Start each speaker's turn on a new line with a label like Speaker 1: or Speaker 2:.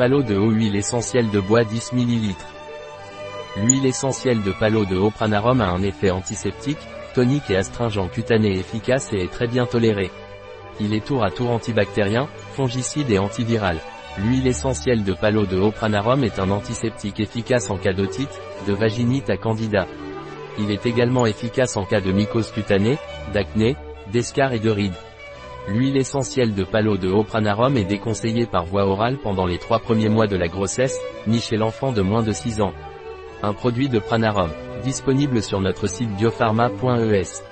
Speaker 1: Palo de haut huile essentielle de bois 10 ml. L'huile essentielle de palo de haut pranarum a un effet antiseptique, tonique et astringent cutané efficace et est très bien toléré. Il est tour à tour antibactérien, fongicide et antiviral. L'huile essentielle de palo de haut pranarum est un antiseptique efficace en cas d'otite, de vaginite à candida. Il est également efficace en cas de mycose cutanée, d'acné, d'escar et de rides. L'huile essentielle de palo de haut pranarum est déconseillée par voie orale pendant les trois premiers mois de la grossesse, ni chez l'enfant de moins de 6 ans. Un produit de pranarum, disponible sur notre site biopharma.es.